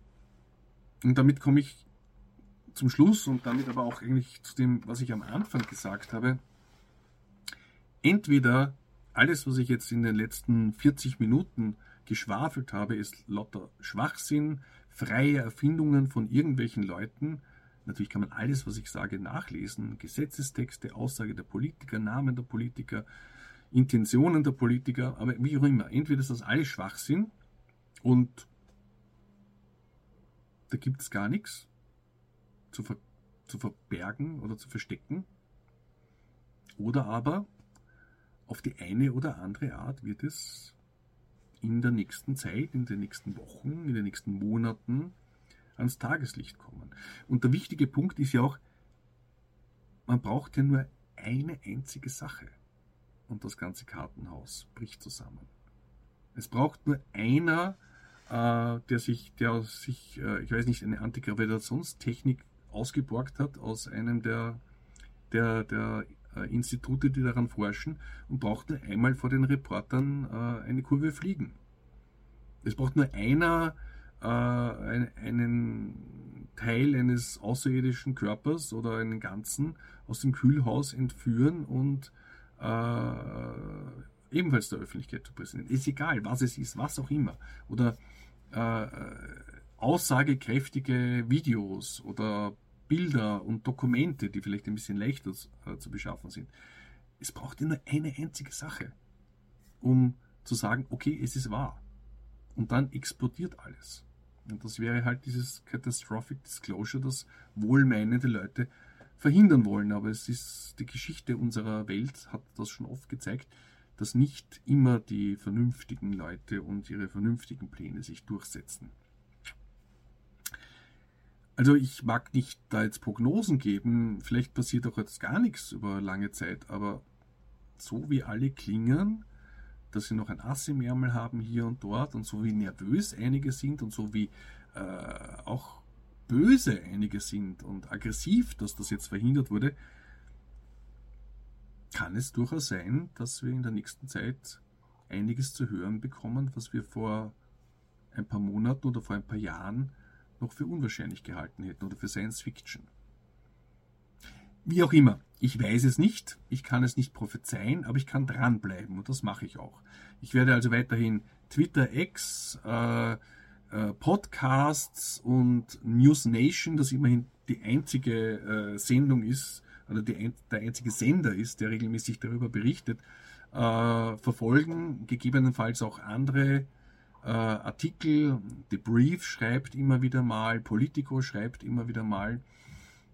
und damit komme ich zum Schluss und damit aber auch eigentlich zu dem, was ich am Anfang gesagt habe. Entweder alles, was ich jetzt in den letzten 40 Minuten geschwafelt habe, ist lauter Schwachsinn, freie Erfindungen von irgendwelchen Leuten. Natürlich kann man alles, was ich sage, nachlesen. Gesetzestexte, Aussage der Politiker, Namen der Politiker, Intentionen der Politiker, aber wie auch immer. Entweder ist das alles Schwachsinn und da gibt es gar nichts zu, ver zu verbergen oder zu verstecken. Oder aber auf die eine oder andere Art wird es in der nächsten Zeit, in den nächsten Wochen, in den nächsten Monaten ans Tageslicht kommen. Und der wichtige Punkt ist ja auch, man braucht ja nur eine einzige Sache und das ganze Kartenhaus bricht zusammen. Es braucht nur einer, äh, der sich, der sich, äh, ich weiß nicht, eine Antigravitationstechnik ausgeborgt hat aus einem der, der, der äh, Institute, die daran forschen, und braucht nur einmal vor den Reportern äh, eine Kurve fliegen. Es braucht nur einer äh, einen Teil eines außerirdischen Körpers oder einen ganzen aus dem Kühlhaus entführen und äh, ebenfalls der Öffentlichkeit zu präsentieren. Ist egal, was es ist, was auch immer. Oder äh, aussagekräftige Videos oder Bilder und Dokumente, die vielleicht ein bisschen leichter äh, zu beschaffen sind. Es braucht nur eine einzige Sache, um zu sagen, okay, es ist wahr. Und dann explodiert alles. Und das wäre halt dieses Catastrophic Disclosure, das wohlmeinende Leute verhindern wollen. Aber es ist die Geschichte unserer Welt hat das schon oft gezeigt, dass nicht immer die vernünftigen Leute und ihre vernünftigen Pläne sich durchsetzen. Also ich mag nicht da jetzt Prognosen geben, vielleicht passiert auch jetzt gar nichts über lange Zeit, aber so wie alle klingen, dass sie noch ein Ass im Ärmel haben hier und dort und so wie nervös einige sind und so wie äh, auch böse einige sind und aggressiv, dass das jetzt verhindert wurde, kann es durchaus sein, dass wir in der nächsten Zeit einiges zu hören bekommen, was wir vor ein paar Monaten oder vor ein paar Jahren noch für unwahrscheinlich gehalten hätten oder für Science Fiction. Wie auch immer, ich weiß es nicht, ich kann es nicht prophezeien, aber ich kann dranbleiben und das mache ich auch. Ich werde also weiterhin Twitter, X, äh, äh, Podcasts und News Nation, das immerhin die einzige äh, Sendung ist, oder die, der einzige Sender ist, der regelmäßig darüber berichtet, äh, verfolgen, gegebenenfalls auch andere äh, Artikel, The Brief schreibt immer wieder mal, Politico schreibt immer wieder mal,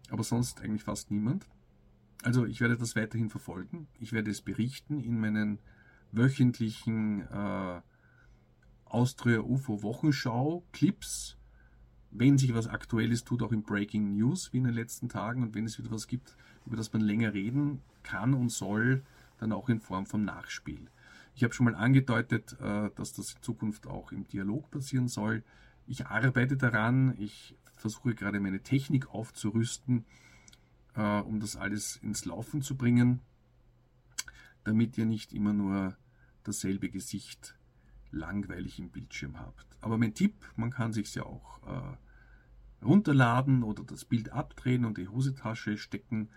aber sonst eigentlich fast niemand. Also ich werde das weiterhin verfolgen. Ich werde es berichten in meinen wöchentlichen äh, Austria UFO Wochenschau, Clips, wenn sich was Aktuelles tut, auch in Breaking News wie in den letzten Tagen und wenn es wieder was gibt, über das man länger reden kann und soll, dann auch in Form vom Nachspiel. Ich habe schon mal angedeutet, äh, dass das in Zukunft auch im Dialog passieren soll. Ich arbeite daran, ich versuche gerade meine Technik aufzurüsten, äh, um das alles ins Laufen zu bringen, damit ihr nicht immer nur dasselbe Gesicht langweilig im Bildschirm habt. Aber mein Tipp, man kann sich ja auch äh, runterladen oder das Bild abdrehen und die Hosentasche stecken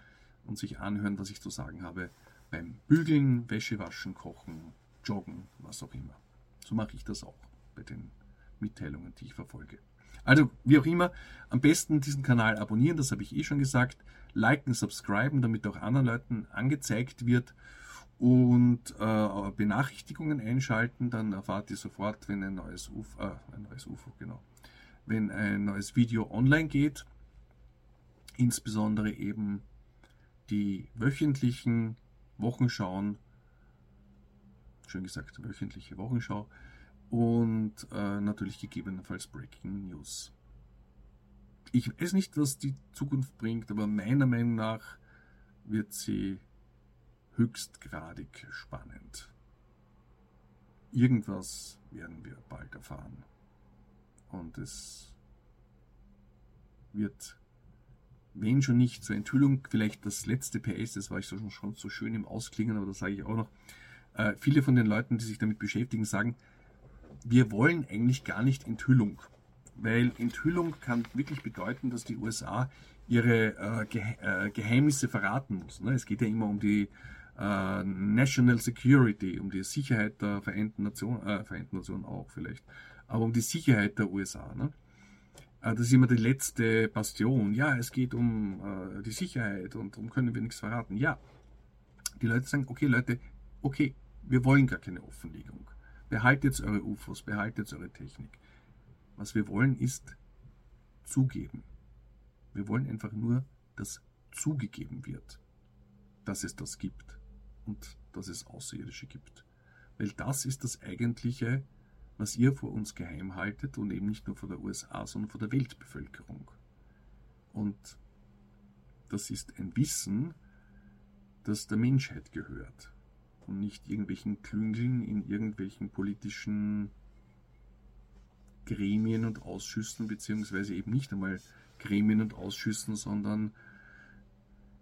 und sich anhören, was ich zu sagen habe beim Bügeln, Wäsche waschen, kochen, joggen, was auch immer. So mache ich das auch bei den Mitteilungen, die ich verfolge. Also, wie auch immer, am besten diesen Kanal abonnieren, das habe ich eh schon gesagt. Liken, subscriben, damit auch anderen Leuten angezeigt wird und äh, Benachrichtigungen einschalten, dann erfahrt ihr sofort, wenn ein neues UFO, äh, ein neues UFO, genau, wenn ein neues Video online geht. Insbesondere eben die wöchentlichen Wochenschauen, schön gesagt, wöchentliche Wochenschau und äh, natürlich gegebenenfalls Breaking News. Ich weiß nicht, was die Zukunft bringt, aber meiner Meinung nach wird sie höchstgradig spannend. Irgendwas werden wir bald erfahren. Und es wird, wenn schon nicht zur Enthüllung, vielleicht das letzte PS, das war ich schon, schon so schön im Ausklingen, aber das sage ich auch noch. Äh, viele von den Leuten, die sich damit beschäftigen, sagen, wir wollen eigentlich gar nicht Enthüllung. Weil Enthüllung kann wirklich bedeuten, dass die USA ihre äh, äh, Geheimnisse verraten muss. Ne? Es geht ja immer um die äh, National Security, um die Sicherheit der Vereinten Nationen, äh, Vereinten Nationen auch vielleicht, aber um die Sicherheit der USA. Ne? Äh, das ist immer die letzte Bastion. Ja, es geht um äh, die Sicherheit und darum können wir nichts verraten. Ja, die Leute sagen, okay Leute, okay, wir wollen gar keine Offenlegung. Behaltet eure UFOs, behaltet eure Technik. Was wir wollen ist zugeben. Wir wollen einfach nur, dass zugegeben wird, dass es das gibt und dass es Außerirdische gibt. Weil das ist das Eigentliche, was ihr vor uns geheim haltet und eben nicht nur vor der USA, sondern vor der Weltbevölkerung. Und das ist ein Wissen, das der Menschheit gehört und nicht irgendwelchen Klüngeln in irgendwelchen politischen Gremien und Ausschüssen, beziehungsweise eben nicht einmal Gremien und Ausschüssen, sondern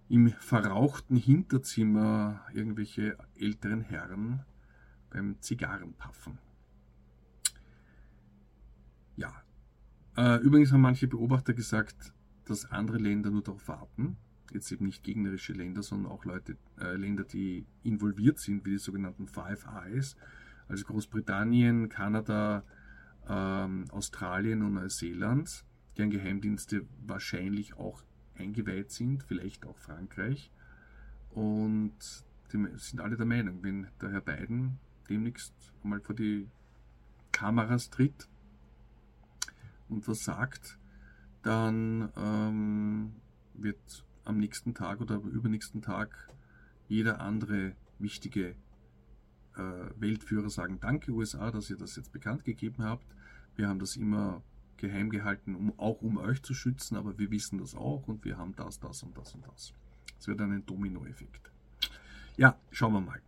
im verrauchten Hinterzimmer irgendwelche älteren Herren beim Zigarrenpaffen. Ja. Äh, übrigens haben manche Beobachter gesagt, dass andere Länder nur darauf warten, jetzt eben nicht gegnerische Länder, sondern auch Leute, äh, Länder, die involviert sind, wie die sogenannten Five Eyes, also Großbritannien, Kanada, ähm, Australien und Neuseeland, deren Geheimdienste wahrscheinlich auch eingeweiht sind, vielleicht auch Frankreich. Und die sind alle der Meinung, wenn der Herr Biden demnächst mal vor die Kameras tritt und was sagt, dann ähm, wird am nächsten Tag oder am übernächsten Tag jeder andere wichtige äh, Weltführer sagen, danke USA, dass ihr das jetzt bekannt gegeben habt. Wir haben das immer geheim gehalten, um, auch um euch zu schützen, aber wir wissen das auch und wir haben das, das und das und das. Es wird ein Dominoeffekt. Ja, schauen wir mal.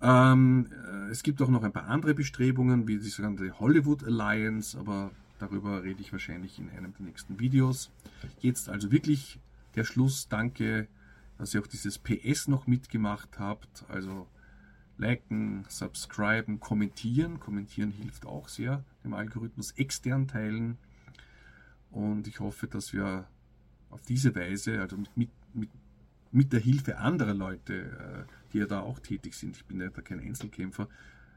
Ähm, äh, es gibt auch noch ein paar andere Bestrebungen, wie die sogenannte Hollywood Alliance, aber darüber rede ich wahrscheinlich in einem der nächsten Videos. Jetzt also wirklich der Schluss. Danke, dass ihr auch dieses PS noch mitgemacht habt. Also liken, subscriben, kommentieren. Kommentieren hilft auch sehr dem Algorithmus. Extern teilen. Und ich hoffe, dass wir auf diese Weise, also mit, mit, mit der Hilfe anderer Leute, äh, die ja da auch tätig sind, ich bin ja da kein Einzelkämpfer,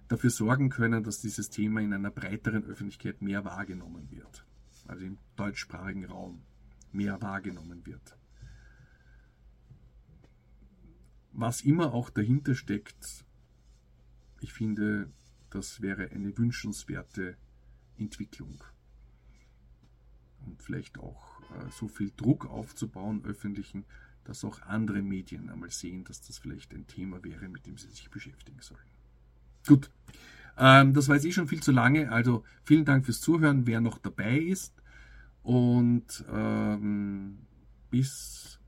dafür sorgen können, dass dieses Thema in einer breiteren Öffentlichkeit mehr wahrgenommen wird. Also im deutschsprachigen Raum mehr wahrgenommen wird. Was immer auch dahinter steckt, ich finde, das wäre eine wünschenswerte Entwicklung. Und vielleicht auch äh, so viel Druck aufzubauen, öffentlichen, dass auch andere Medien einmal sehen, dass das vielleicht ein Thema wäre, mit dem sie sich beschäftigen sollen. Gut, Ähm, das war jetzt eh schon viel zu lange. Also vielen Dank fürs Zuhören, wer noch dabei ist. Und ähm, bis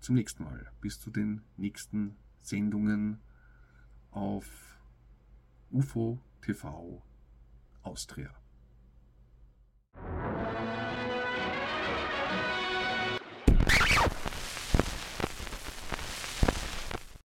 zum nächsten Mal. Bis zu den nächsten Sendungen auf UFO TV Austria.